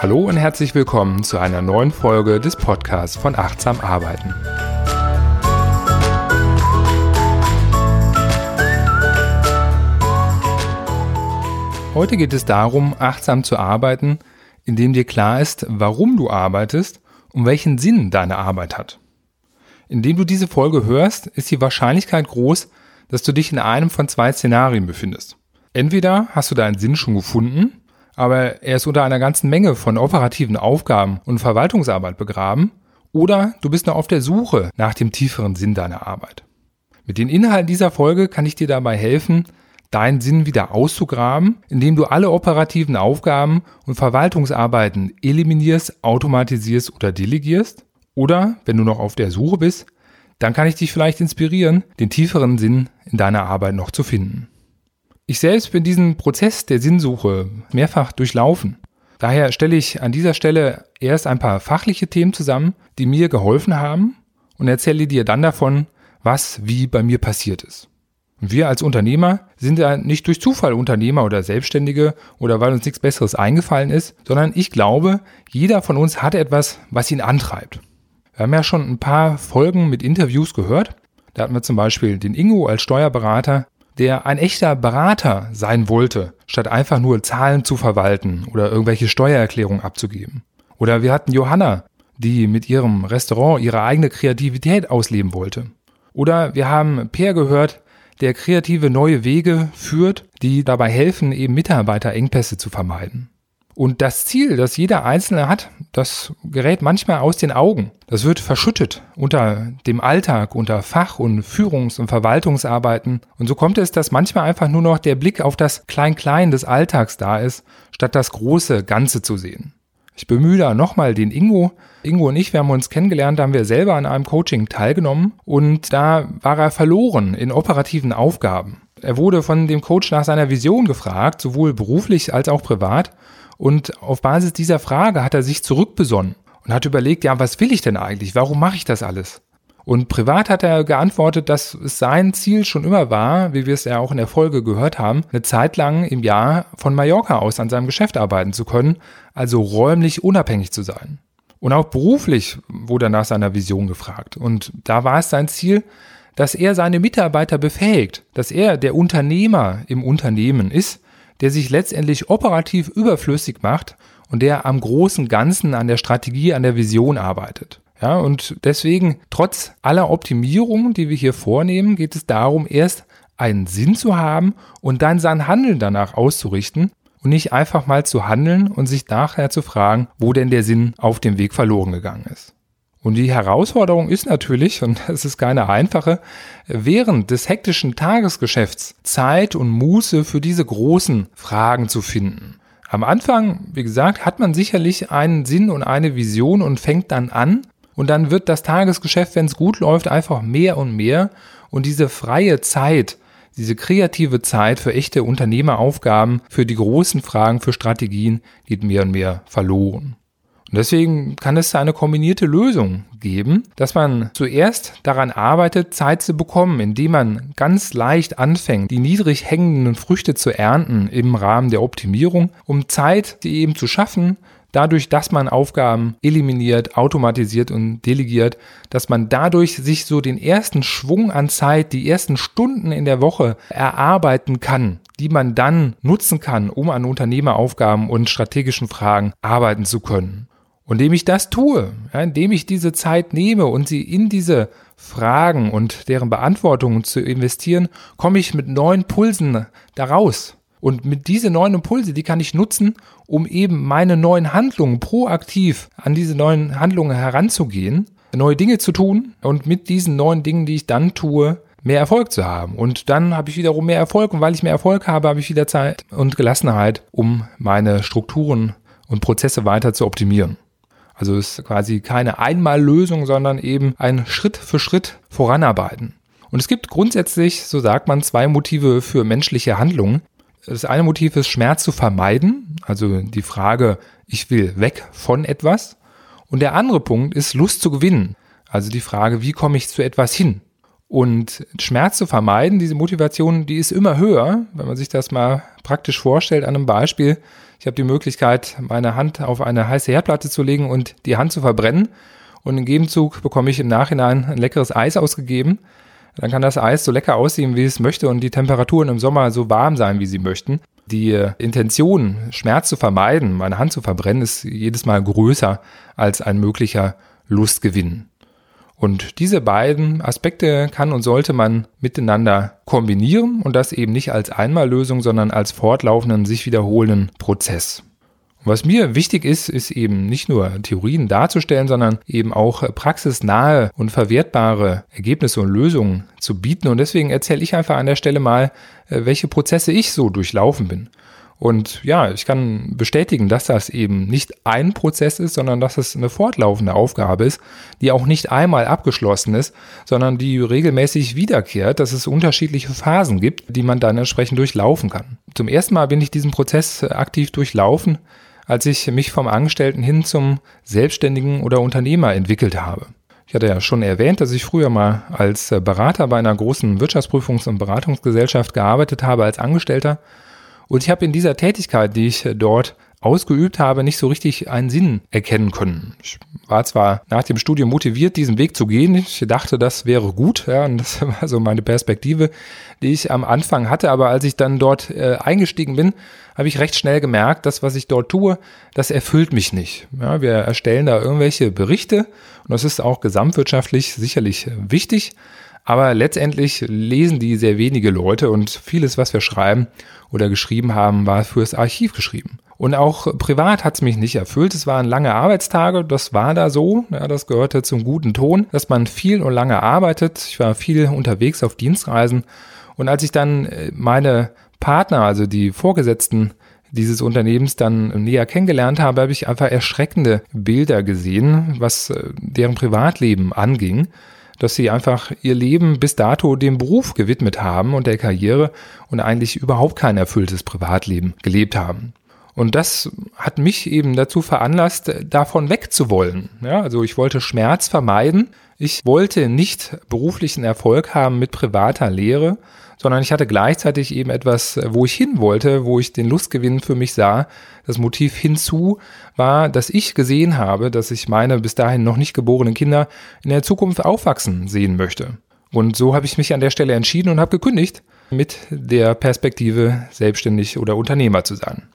Hallo und herzlich willkommen zu einer neuen Folge des Podcasts von Achtsam Arbeiten. Heute geht es darum, achtsam zu arbeiten, indem dir klar ist, warum du arbeitest und welchen Sinn deine Arbeit hat. Indem du diese Folge hörst, ist die Wahrscheinlichkeit groß, dass du dich in einem von zwei Szenarien befindest. Entweder hast du deinen Sinn schon gefunden aber er ist unter einer ganzen Menge von operativen Aufgaben und Verwaltungsarbeit begraben, oder du bist noch auf der Suche nach dem tieferen Sinn deiner Arbeit. Mit den Inhalten dieser Folge kann ich dir dabei helfen, deinen Sinn wieder auszugraben, indem du alle operativen Aufgaben und Verwaltungsarbeiten eliminierst, automatisierst oder delegierst. Oder, wenn du noch auf der Suche bist, dann kann ich dich vielleicht inspirieren, den tieferen Sinn in deiner Arbeit noch zu finden. Ich selbst bin diesen Prozess der Sinnsuche mehrfach durchlaufen. Daher stelle ich an dieser Stelle erst ein paar fachliche Themen zusammen, die mir geholfen haben und erzähle dir dann davon, was wie bei mir passiert ist. Wir als Unternehmer sind ja nicht durch Zufall Unternehmer oder Selbstständige oder weil uns nichts Besseres eingefallen ist, sondern ich glaube, jeder von uns hat etwas, was ihn antreibt. Wir haben ja schon ein paar Folgen mit Interviews gehört. Da hatten wir zum Beispiel den Ingo als Steuerberater, der ein echter Berater sein wollte, statt einfach nur Zahlen zu verwalten oder irgendwelche Steuererklärungen abzugeben. Oder wir hatten Johanna, die mit ihrem Restaurant ihre eigene Kreativität ausleben wollte. Oder wir haben Per gehört, der kreative neue Wege führt, die dabei helfen, eben Mitarbeiterengpässe zu vermeiden. Und das Ziel, das jeder Einzelne hat, das gerät manchmal aus den Augen. Das wird verschüttet unter dem Alltag, unter Fach- und Führungs- und Verwaltungsarbeiten. Und so kommt es, dass manchmal einfach nur noch der Blick auf das Klein-Klein des Alltags da ist, statt das große Ganze zu sehen. Ich bemühe da nochmal den Ingo. Ingo und ich, wir haben uns kennengelernt, da haben wir selber an einem Coaching teilgenommen und da war er verloren in operativen Aufgaben. Er wurde von dem Coach nach seiner Vision gefragt, sowohl beruflich als auch privat. Und auf Basis dieser Frage hat er sich zurückbesonnen und hat überlegt, ja, was will ich denn eigentlich? Warum mache ich das alles? Und privat hat er geantwortet, dass es sein Ziel schon immer war, wie wir es ja auch in der Folge gehört haben, eine Zeit lang im Jahr von Mallorca aus an seinem Geschäft arbeiten zu können, also räumlich unabhängig zu sein. Und auch beruflich wurde er nach seiner Vision gefragt. Und da war es sein Ziel, dass er seine Mitarbeiter befähigt, dass er der Unternehmer im Unternehmen ist, der sich letztendlich operativ überflüssig macht und der am großen Ganzen an der Strategie, an der Vision arbeitet. Ja, und deswegen, trotz aller Optimierungen, die wir hier vornehmen, geht es darum, erst einen Sinn zu haben und dann sein Handeln danach auszurichten und nicht einfach mal zu handeln und sich nachher zu fragen, wo denn der Sinn auf dem Weg verloren gegangen ist. Und die Herausforderung ist natürlich, und es ist keine einfache, während des hektischen Tagesgeschäfts Zeit und Muße für diese großen Fragen zu finden. Am Anfang, wie gesagt, hat man sicherlich einen Sinn und eine Vision und fängt dann an. Und dann wird das Tagesgeschäft, wenn es gut läuft, einfach mehr und mehr. Und diese freie Zeit, diese kreative Zeit für echte Unternehmeraufgaben, für die großen Fragen, für Strategien geht mehr und mehr verloren. Und deswegen kann es eine kombinierte Lösung geben, dass man zuerst daran arbeitet, Zeit zu bekommen, indem man ganz leicht anfängt, die niedrig hängenden Früchte zu ernten im Rahmen der Optimierung, um Zeit, die eben zu schaffen, dadurch, dass man Aufgaben eliminiert, automatisiert und delegiert, dass man dadurch sich so den ersten Schwung an Zeit, die ersten Stunden in der Woche erarbeiten kann, die man dann nutzen kann, um an Unternehmeraufgaben und strategischen Fragen arbeiten zu können. Und indem ich das tue, ja, indem ich diese Zeit nehme und sie in diese Fragen und deren Beantwortungen zu investieren, komme ich mit neuen Pulsen daraus. Und mit diese neuen Impulse, die kann ich nutzen, um eben meine neuen Handlungen proaktiv an diese neuen Handlungen heranzugehen, neue Dinge zu tun und mit diesen neuen Dingen, die ich dann tue, mehr Erfolg zu haben. Und dann habe ich wiederum mehr Erfolg und weil ich mehr Erfolg habe, habe ich wieder Zeit und Gelassenheit, um meine Strukturen und Prozesse weiter zu optimieren. Also es ist quasi keine Einmallösung, sondern eben ein Schritt für Schritt voranarbeiten. Und es gibt grundsätzlich, so sagt man, zwei Motive für menschliche Handlungen. Das eine Motiv ist Schmerz zu vermeiden, also die Frage, ich will weg von etwas. Und der andere Punkt ist Lust zu gewinnen, also die Frage, wie komme ich zu etwas hin? Und Schmerz zu vermeiden, diese Motivation, die ist immer höher, wenn man sich das mal praktisch vorstellt an einem Beispiel. Ich habe die Möglichkeit, meine Hand auf eine heiße Herdplatte zu legen und die Hand zu verbrennen. Und im Gegenzug bekomme ich im Nachhinein ein leckeres Eis ausgegeben. Dann kann das Eis so lecker aussehen, wie es möchte und die Temperaturen im Sommer so warm sein, wie sie möchten. Die Intention, Schmerz zu vermeiden, meine Hand zu verbrennen, ist jedes Mal größer als ein möglicher Lustgewinn. Und diese beiden Aspekte kann und sollte man miteinander kombinieren und das eben nicht als Einmallösung, sondern als fortlaufenden, sich wiederholenden Prozess. was mir wichtig ist, ist eben nicht nur Theorien darzustellen, sondern eben auch praxisnahe und verwertbare Ergebnisse und Lösungen zu bieten. Und deswegen erzähle ich einfach an der Stelle mal, äh, welche Prozesse ich so durchlaufen bin. Und ja, ich kann bestätigen, dass das eben nicht ein Prozess ist, sondern dass es eine fortlaufende Aufgabe ist, die auch nicht einmal abgeschlossen ist, sondern die regelmäßig wiederkehrt, dass es unterschiedliche Phasen gibt, die man dann entsprechend durchlaufen kann. Zum ersten Mal bin ich diesen Prozess aktiv durchlaufen, als ich mich vom Angestellten hin zum Selbstständigen oder Unternehmer entwickelt habe. Ich hatte ja schon erwähnt, dass ich früher mal als Berater bei einer großen Wirtschaftsprüfungs- und Beratungsgesellschaft gearbeitet habe als Angestellter und ich habe in dieser Tätigkeit, die ich dort ausgeübt habe, nicht so richtig einen Sinn erkennen können. Ich war zwar nach dem Studium motiviert, diesen Weg zu gehen. Ich dachte, das wäre gut, ja, und das war so meine Perspektive, die ich am Anfang hatte. Aber als ich dann dort äh, eingestiegen bin, habe ich recht schnell gemerkt, das, was ich dort tue, das erfüllt mich nicht. Ja, wir erstellen da irgendwelche Berichte und das ist auch gesamtwirtschaftlich sicherlich wichtig. Aber letztendlich lesen die sehr wenige Leute und vieles, was wir schreiben oder geschrieben haben, war fürs Archiv geschrieben. Und auch privat hat es mich nicht erfüllt. Es waren lange Arbeitstage, das war da so. Ja, das gehörte zum guten Ton, dass man viel und lange arbeitet. Ich war viel unterwegs auf Dienstreisen. Und als ich dann äh, meine Partner, also die Vorgesetzten dieses Unternehmens dann näher kennengelernt habe, habe ich einfach erschreckende Bilder gesehen, was äh, deren Privatleben anging dass sie einfach ihr Leben bis dato dem Beruf gewidmet haben und der Karriere und eigentlich überhaupt kein erfülltes Privatleben gelebt haben. Und das hat mich eben dazu veranlasst, davon wegzuwollen. Ja, also ich wollte Schmerz vermeiden. Ich wollte nicht beruflichen Erfolg haben mit privater Lehre, sondern ich hatte gleichzeitig eben etwas, wo ich hin wollte, wo ich den Lustgewinn für mich sah. Das Motiv hinzu war, dass ich gesehen habe, dass ich meine bis dahin noch nicht geborenen Kinder in der Zukunft aufwachsen sehen möchte. Und so habe ich mich an der Stelle entschieden und habe gekündigt, mit der Perspektive selbstständig oder Unternehmer zu sein.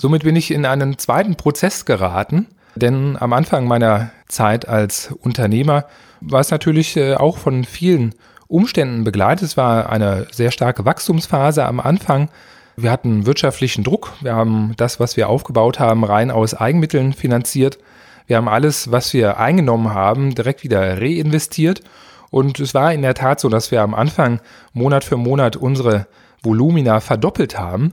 Somit bin ich in einen zweiten Prozess geraten, denn am Anfang meiner Zeit als Unternehmer war es natürlich äh, auch von vielen Umständen begleitet. Es war eine sehr starke Wachstumsphase am Anfang. Wir hatten wirtschaftlichen Druck. Wir haben das, was wir aufgebaut haben, rein aus Eigenmitteln finanziert. Wir haben alles, was wir eingenommen haben, direkt wieder reinvestiert. Und es war in der Tat so, dass wir am Anfang Monat für Monat unsere Volumina verdoppelt haben.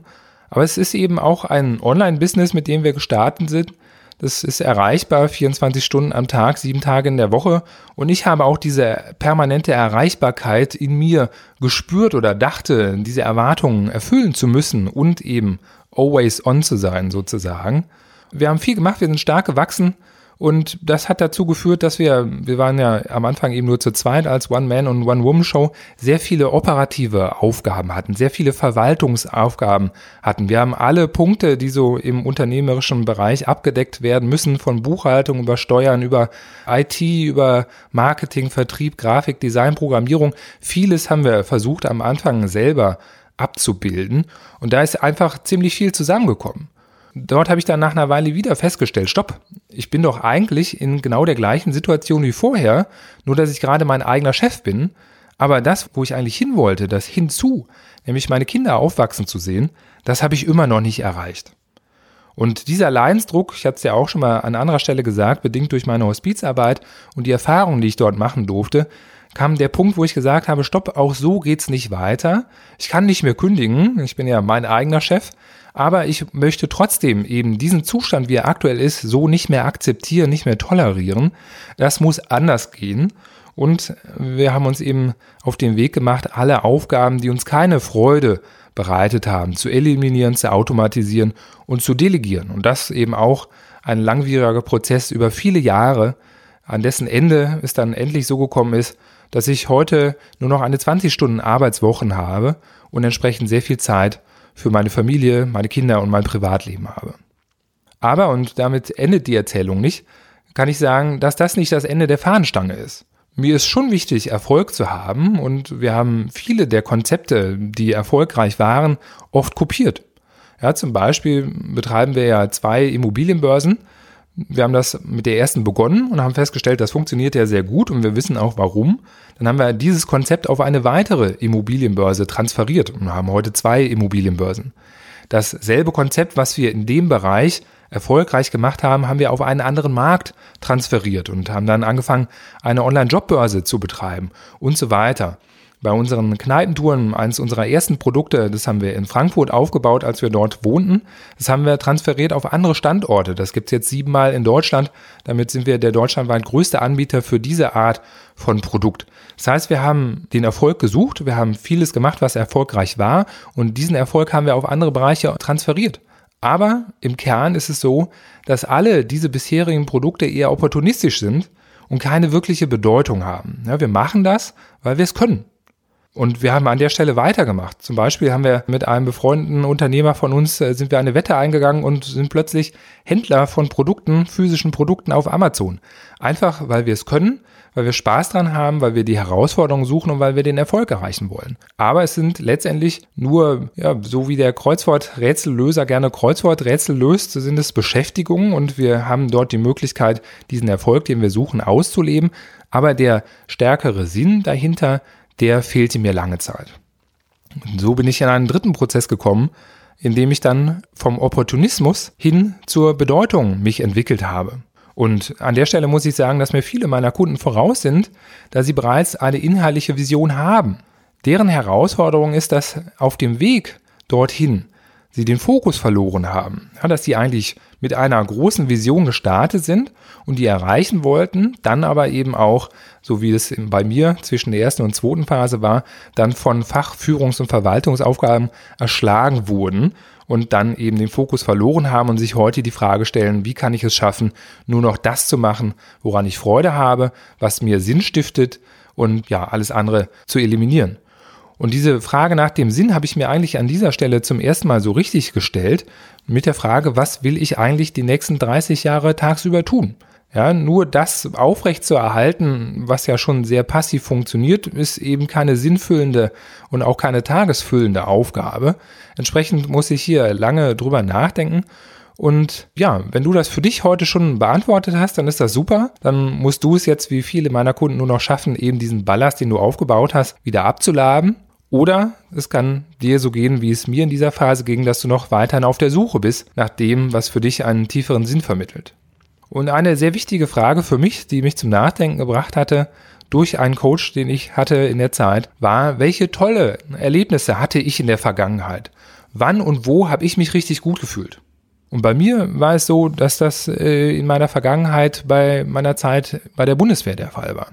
Aber es ist eben auch ein Online-Business, mit dem wir gestartet sind. Das ist erreichbar 24 Stunden am Tag, sieben Tage in der Woche. Und ich habe auch diese permanente Erreichbarkeit in mir gespürt oder dachte, diese Erwartungen erfüllen zu müssen und eben always on zu sein sozusagen. Wir haben viel gemacht, wir sind stark gewachsen und das hat dazu geführt, dass wir, wir waren ja am Anfang eben nur zu zweit als One-Man- und One-Woman-Show, sehr viele operative Aufgaben hatten, sehr viele Verwaltungsaufgaben hatten. Wir haben alle Punkte, die so im unternehmerischen Bereich abgedeckt werden müssen, von Buchhaltung über Steuern, über IT, über Marketing, Vertrieb, Grafik, Design, Programmierung. Vieles haben wir versucht am Anfang selber abzubilden. Und da ist einfach ziemlich viel zusammengekommen. Dort habe ich dann nach einer Weile wieder festgestellt, stopp, ich bin doch eigentlich in genau der gleichen Situation wie vorher, nur dass ich gerade mein eigener Chef bin. Aber das, wo ich eigentlich hin wollte, das hinzu, nämlich meine Kinder aufwachsen zu sehen, das habe ich immer noch nicht erreicht. Und dieser Leidensdruck, ich hatte es ja auch schon mal an anderer Stelle gesagt, bedingt durch meine Hospizarbeit und die Erfahrungen, die ich dort machen durfte, kam der Punkt, wo ich gesagt habe, stopp, auch so geht's nicht weiter. Ich kann nicht mehr kündigen, ich bin ja mein eigener Chef, aber ich möchte trotzdem eben diesen Zustand, wie er aktuell ist, so nicht mehr akzeptieren, nicht mehr tolerieren. Das muss anders gehen. Und wir haben uns eben auf den Weg gemacht, alle Aufgaben, die uns keine Freude bereitet haben, zu eliminieren, zu automatisieren und zu delegieren. Und das eben auch ein langwieriger Prozess über viele Jahre, an dessen Ende es dann endlich so gekommen ist, dass ich heute nur noch eine 20 Stunden Arbeitswochen habe und entsprechend sehr viel Zeit für meine Familie, meine Kinder und mein Privatleben habe. Aber, und damit endet die Erzählung nicht, kann ich sagen, dass das nicht das Ende der Fahnenstange ist. Mir ist schon wichtig, Erfolg zu haben und wir haben viele der Konzepte, die erfolgreich waren, oft kopiert. Ja, zum Beispiel betreiben wir ja zwei Immobilienbörsen. Wir haben das mit der ersten begonnen und haben festgestellt, das funktioniert ja sehr gut und wir wissen auch warum. Dann haben wir dieses Konzept auf eine weitere Immobilienbörse transferiert und haben heute zwei Immobilienbörsen. Dasselbe Konzept, was wir in dem Bereich erfolgreich gemacht haben, haben wir auf einen anderen Markt transferiert und haben dann angefangen, eine Online-Jobbörse zu betreiben und so weiter. Bei unseren Kneipentouren, eines unserer ersten Produkte, das haben wir in Frankfurt aufgebaut, als wir dort wohnten. Das haben wir transferiert auf andere Standorte. Das gibt es jetzt siebenmal in Deutschland. Damit sind wir der deutschlandweit größte Anbieter für diese Art von Produkt. Das heißt, wir haben den Erfolg gesucht, wir haben vieles gemacht, was erfolgreich war und diesen Erfolg haben wir auf andere Bereiche transferiert. Aber im Kern ist es so, dass alle diese bisherigen Produkte eher opportunistisch sind und keine wirkliche Bedeutung haben. Ja, wir machen das, weil wir es können. Und wir haben an der Stelle weitergemacht. Zum Beispiel haben wir mit einem befreundeten Unternehmer von uns, äh, sind wir eine Wette eingegangen und sind plötzlich Händler von Produkten, physischen Produkten auf Amazon. Einfach, weil wir es können, weil wir Spaß dran haben, weil wir die Herausforderungen suchen und weil wir den Erfolg erreichen wollen. Aber es sind letztendlich nur, ja, so wie der Kreuzwort-Rätsellöser gerne Kreuzwort-Rätsel löst, sind es Beschäftigungen und wir haben dort die Möglichkeit, diesen Erfolg, den wir suchen, auszuleben. Aber der stärkere Sinn dahinter, der fehlte mir lange Zeit. Und so bin ich in einen dritten Prozess gekommen, in dem ich dann vom Opportunismus hin zur Bedeutung mich entwickelt habe. Und an der Stelle muss ich sagen, dass mir viele meiner Kunden voraus sind, da sie bereits eine inhaltliche Vision haben. Deren Herausforderung ist, dass auf dem Weg dorthin sie den Fokus verloren haben, ja, dass sie eigentlich mit einer großen Vision gestartet sind und die erreichen wollten, dann aber eben auch, so wie es bei mir zwischen der ersten und zweiten Phase war, dann von Fachführungs- und Verwaltungsaufgaben erschlagen wurden und dann eben den Fokus verloren haben und sich heute die Frage stellen, wie kann ich es schaffen, nur noch das zu machen, woran ich Freude habe, was mir Sinn stiftet und ja, alles andere zu eliminieren. Und diese Frage nach dem Sinn habe ich mir eigentlich an dieser Stelle zum ersten Mal so richtig gestellt, mit der Frage, was will ich eigentlich die nächsten 30 Jahre tagsüber tun? Ja, nur das aufrecht zu erhalten, was ja schon sehr passiv funktioniert, ist eben keine sinnfüllende und auch keine tagesfüllende Aufgabe. Entsprechend muss ich hier lange drüber nachdenken. Und ja, wenn du das für dich heute schon beantwortet hast, dann ist das super. Dann musst du es jetzt wie viele meiner Kunden nur noch schaffen, eben diesen Ballast, den du aufgebaut hast, wieder abzuladen oder es kann dir so gehen, wie es mir in dieser Phase ging, dass du noch weiterhin auf der Suche bist nach dem, was für dich einen tieferen Sinn vermittelt. Und eine sehr wichtige Frage für mich, die mich zum Nachdenken gebracht hatte, durch einen Coach, den ich hatte in der Zeit, war, welche tolle Erlebnisse hatte ich in der Vergangenheit? Wann und wo habe ich mich richtig gut gefühlt? Und bei mir war es so, dass das äh, in meiner Vergangenheit bei meiner Zeit bei der Bundeswehr der Fall war.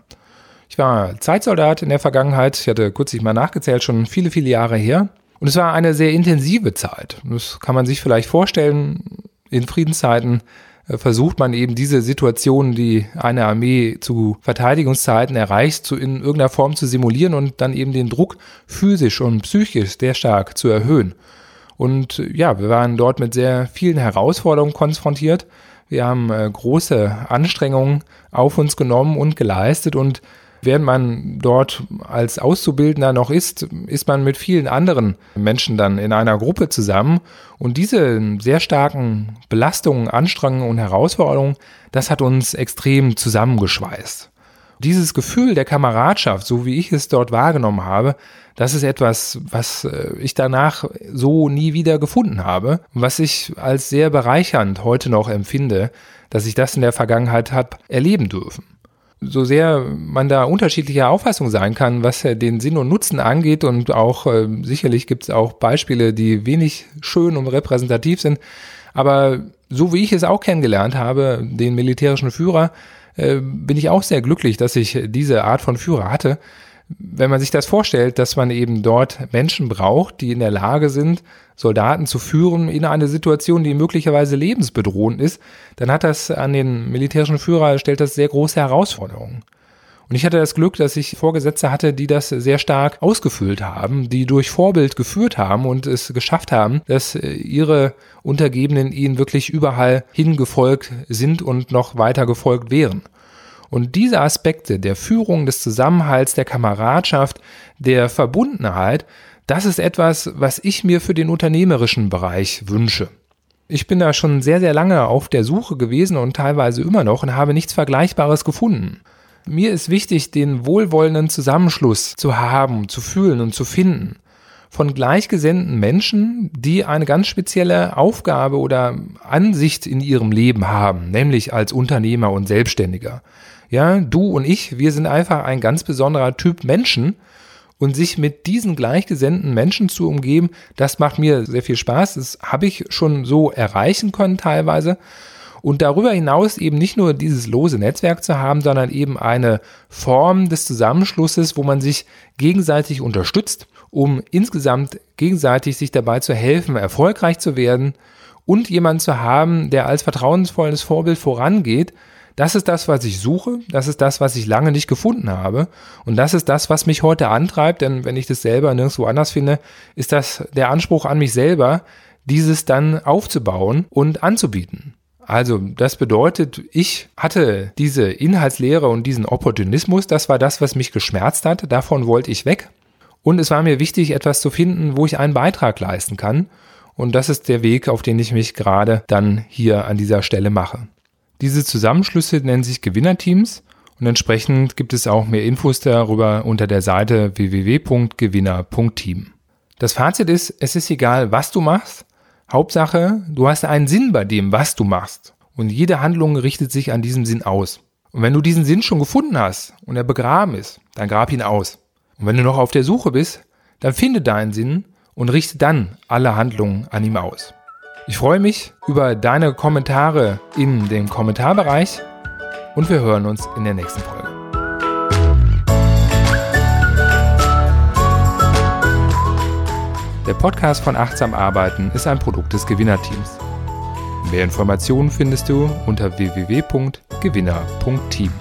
Ich war Zeitsoldat in der Vergangenheit. Ich hatte kürzlich mal nachgezählt, schon viele, viele Jahre her. Und es war eine sehr intensive Zeit. Das kann man sich vielleicht vorstellen. In Friedenszeiten äh, versucht man eben diese Situation, die eine Armee zu Verteidigungszeiten erreicht, zu in irgendeiner Form zu simulieren und dann eben den Druck physisch und psychisch sehr stark zu erhöhen. Und ja, wir waren dort mit sehr vielen Herausforderungen konfrontiert. Wir haben äh, große Anstrengungen auf uns genommen und geleistet und Während man dort als Auszubildender noch ist, ist man mit vielen anderen Menschen dann in einer Gruppe zusammen. Und diese sehr starken Belastungen, Anstrengungen und Herausforderungen, das hat uns extrem zusammengeschweißt. Dieses Gefühl der Kameradschaft, so wie ich es dort wahrgenommen habe, das ist etwas, was äh, ich danach so nie wieder gefunden habe was ich als sehr bereichernd heute noch empfinde, dass ich das in der Vergangenheit habe erleben dürfen so sehr man da unterschiedlicher Auffassung sein kann, was den Sinn und Nutzen angeht und auch äh, sicherlich gibt es auch Beispiele, die wenig schön und repräsentativ sind, aber so wie ich es auch kennengelernt habe, den militärischen Führer, äh, bin ich auch sehr glücklich, dass ich diese Art von Führer hatte, wenn man sich das vorstellt, dass man eben dort Menschen braucht, die in der Lage sind, Soldaten zu führen in eine Situation, die möglicherweise lebensbedrohend ist, dann hat das an den militärischen Führer, stellt das sehr große Herausforderungen. Und ich hatte das Glück, dass ich Vorgesetzte hatte, die das sehr stark ausgefüllt haben, die durch Vorbild geführt haben und es geschafft haben, dass äh, ihre Untergebenen ihnen wirklich überall hingefolgt sind und noch weiter gefolgt wären. Und diese Aspekte der Führung, des Zusammenhalts, der Kameradschaft, der Verbundenheit, das ist etwas, was ich mir für den unternehmerischen Bereich wünsche. Ich bin da schon sehr, sehr lange auf der Suche gewesen und teilweise immer noch und habe nichts Vergleichbares gefunden. Mir ist wichtig, den wohlwollenden Zusammenschluss zu haben, zu fühlen und zu finden von gleichgesinnten Menschen, die eine ganz spezielle Aufgabe oder Ansicht in ihrem Leben haben, nämlich als Unternehmer und Selbstständiger. Ja, du und ich, wir sind einfach ein ganz besonderer Typ Menschen und sich mit diesen gleichgesinnten Menschen zu umgeben, das macht mir sehr viel Spaß. Das habe ich schon so erreichen können teilweise. Und darüber hinaus eben nicht nur dieses lose Netzwerk zu haben, sondern eben eine Form des Zusammenschlusses, wo man sich gegenseitig unterstützt, um insgesamt gegenseitig sich dabei zu helfen, erfolgreich zu werden und jemanden zu haben, der als vertrauensvolles Vorbild vorangeht, das ist das, was ich suche. Das ist das, was ich lange nicht gefunden habe. Und das ist das, was mich heute antreibt. Denn wenn ich das selber nirgendwo anders finde, ist das der Anspruch an mich selber, dieses dann aufzubauen und anzubieten. Also das bedeutet, ich hatte diese Inhaltslehre und diesen Opportunismus, das war das, was mich geschmerzt hat, davon wollte ich weg. Und es war mir wichtig, etwas zu finden, wo ich einen Beitrag leisten kann. Und das ist der Weg, auf den ich mich gerade dann hier an dieser Stelle mache. Diese Zusammenschlüsse nennen sich Gewinnerteams und entsprechend gibt es auch mehr Infos darüber unter der Seite www.gewinner.team. Das Fazit ist, es ist egal, was du machst. Hauptsache, du hast einen Sinn bei dem, was du machst. Und jede Handlung richtet sich an diesem Sinn aus. Und wenn du diesen Sinn schon gefunden hast und er begraben ist, dann grab ihn aus. Und wenn du noch auf der Suche bist, dann finde deinen Sinn und richte dann alle Handlungen an ihm aus. Ich freue mich über deine Kommentare in dem Kommentarbereich und wir hören uns in der nächsten Folge. Der Podcast von Achtsam Arbeiten ist ein Produkt des Gewinnerteams. Mehr Informationen findest du unter www.gewinner.team.